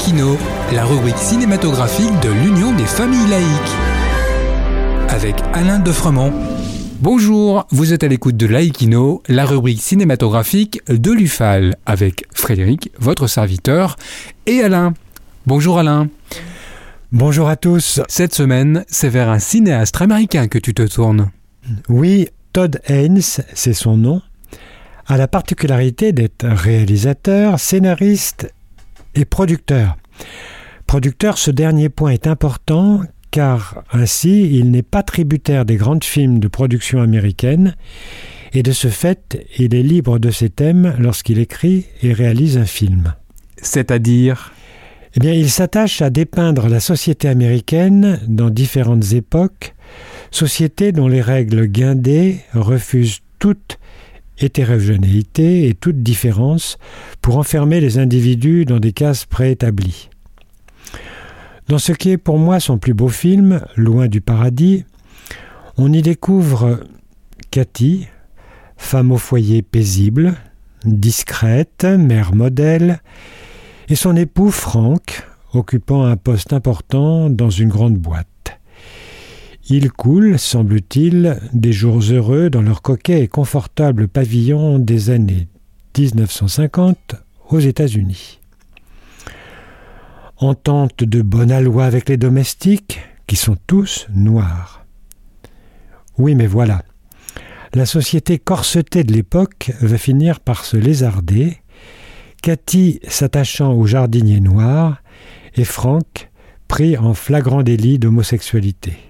Laïkino, la rubrique cinématographique de l'Union des familles laïques. Avec Alain Defremont. Bonjour, vous êtes à l'écoute de Laïkino, la rubrique cinématographique de l'UFAL, avec Frédéric, votre serviteur, et Alain. Bonjour Alain. Bonjour à tous. Cette semaine, c'est vers un cinéaste américain que tu te tournes. Oui, Todd Haynes, c'est son nom, a la particularité d'être réalisateur, scénariste et producteur. Producteur, ce dernier point est important car ainsi il n'est pas tributaire des grandes films de production américaine et de ce fait il est libre de ses thèmes lorsqu'il écrit et réalise un film. C'est-à-dire? Eh bien, il s'attache à dépeindre la société américaine dans différentes époques, société dont les règles guindées refusent toute hétérogénéité et toute différence pour enfermer les individus dans des cases préétablies. Dans ce qui est pour moi son plus beau film, Loin du paradis, on y découvre Cathy, femme au foyer paisible, discrète, mère modèle, et son époux Franck, occupant un poste important dans une grande boîte. Il coule, semble-t-il, des jours heureux dans leur coquet et confortable pavillon des années 1950 aux États-Unis. Entente de bonne aloi avec les domestiques, qui sont tous noirs. Oui, mais voilà. La société corsetée de l'époque va finir par se lézarder, Cathy s'attachant au jardinier noir et Franck pris en flagrant délit d'homosexualité.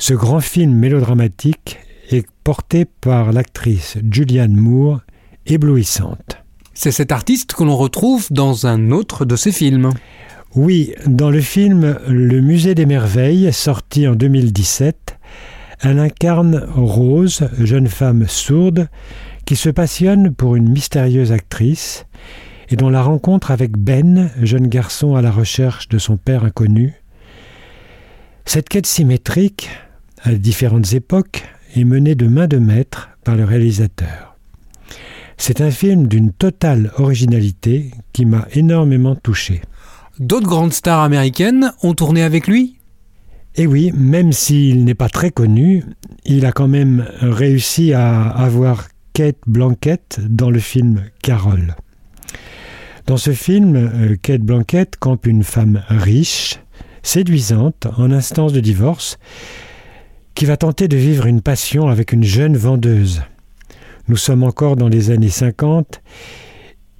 Ce grand film mélodramatique est porté par l'actrice Julianne Moore, éblouissante. C'est cet artiste que l'on retrouve dans un autre de ses films. Oui, dans le film Le Musée des Merveilles, sorti en 2017, elle incarne Rose, jeune femme sourde, qui se passionne pour une mystérieuse actrice et dont la rencontre avec Ben, jeune garçon à la recherche de son père inconnu. Cette quête symétrique, à différentes époques, est menée de main de maître par le réalisateur. C'est un film d'une totale originalité qui m'a énormément touché. D'autres grandes stars américaines ont tourné avec lui? Et oui, même s'il n'est pas très connu, il a quand même réussi à avoir Kate Blanquette dans le film Carole. Dans ce film, euh, Kate Blanquette campe une femme riche, séduisante, en instance de divorce, qui va tenter de vivre une passion avec une jeune vendeuse. Nous sommes encore dans les années 50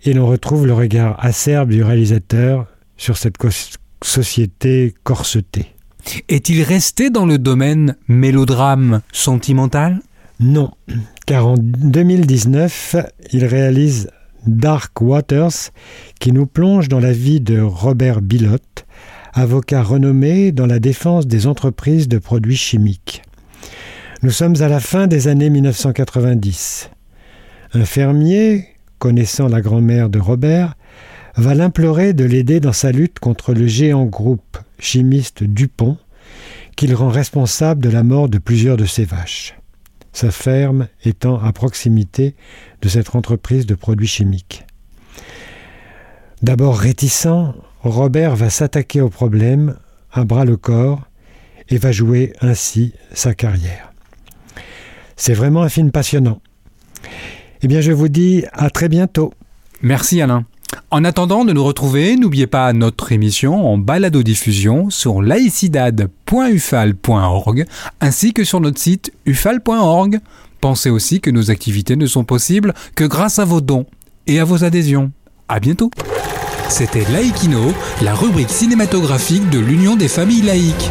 et l'on retrouve le regard acerbe du réalisateur sur cette société corsetée. Est-il resté dans le domaine mélodrame sentimental? Non, car en 2019, il réalise Dark Waters, qui nous plonge dans la vie de Robert Bilotte, avocat renommé dans la défense des entreprises de produits chimiques. Nous sommes à la fin des années 1990. Un fermier, connaissant la grand-mère de Robert, va l'implorer de l'aider dans sa lutte contre le géant groupe chimiste Dupont, qu'il rend responsable de la mort de plusieurs de ses vaches, sa ferme étant à proximité de cette entreprise de produits chimiques. D'abord réticent, Robert va s'attaquer au problème à bras le corps et va jouer ainsi sa carrière. C'est vraiment un film passionnant. Eh bien, je vous dis à très bientôt. Merci Alain. En attendant de nous retrouver, n'oubliez pas notre émission en balado-diffusion sur laicidad.ufal.org ainsi que sur notre site ufal.org. Pensez aussi que nos activités ne sont possibles que grâce à vos dons et à vos adhésions. À bientôt. C'était Laïkino, la rubrique cinématographique de l'Union des familles laïques.